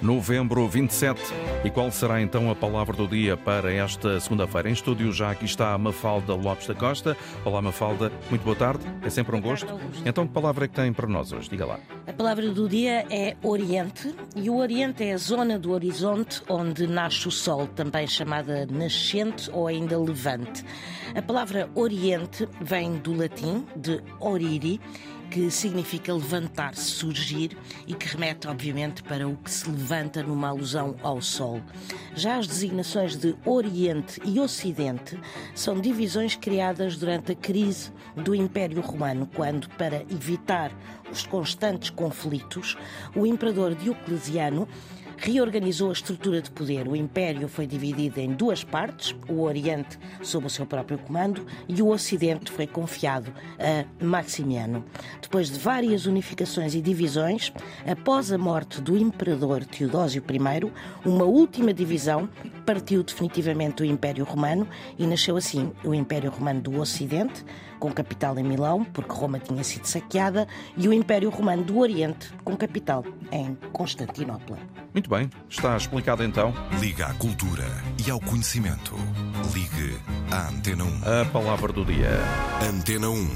novembro 27. E qual será então a palavra do dia para esta segunda-feira? Em estúdio já aqui está a Mafalda Lopes da Costa. Olá, Mafalda, muito boa tarde. É sempre um gosto. Então, que palavra é que tem para nós hoje? Diga lá. A palavra do dia é Oriente, e o Oriente é a zona do horizonte onde nasce o Sol, também chamada nascente ou ainda levante. A palavra Oriente vem do latim, de oriri, que significa levantar-se, surgir e que remete, obviamente, para o que se levanta numa alusão ao Sol. Já as designações de Oriente e Ocidente são divisões criadas durante a crise do Império Romano, quando, para evitar os constantes conflitos, o imperador Diocleciano reorganizou a estrutura de poder. O Império foi dividido em duas partes, o Oriente sob o seu próprio comando e o Ocidente foi confiado a Maximiano. Depois de várias unificações e divisões, após a morte do imperador Teodósio I, uma última divisão partiu definitivamente do Império Romano e nasceu assim o Império Romano do Ocidente, com capital em Milão, porque Roma tinha sido saqueada, e o Império Romano do Oriente, com capital em Constantinopla. Muito bem, está explicado então. Liga à cultura e ao conhecimento. Ligue à Antena 1. A palavra do dia. Antena 1.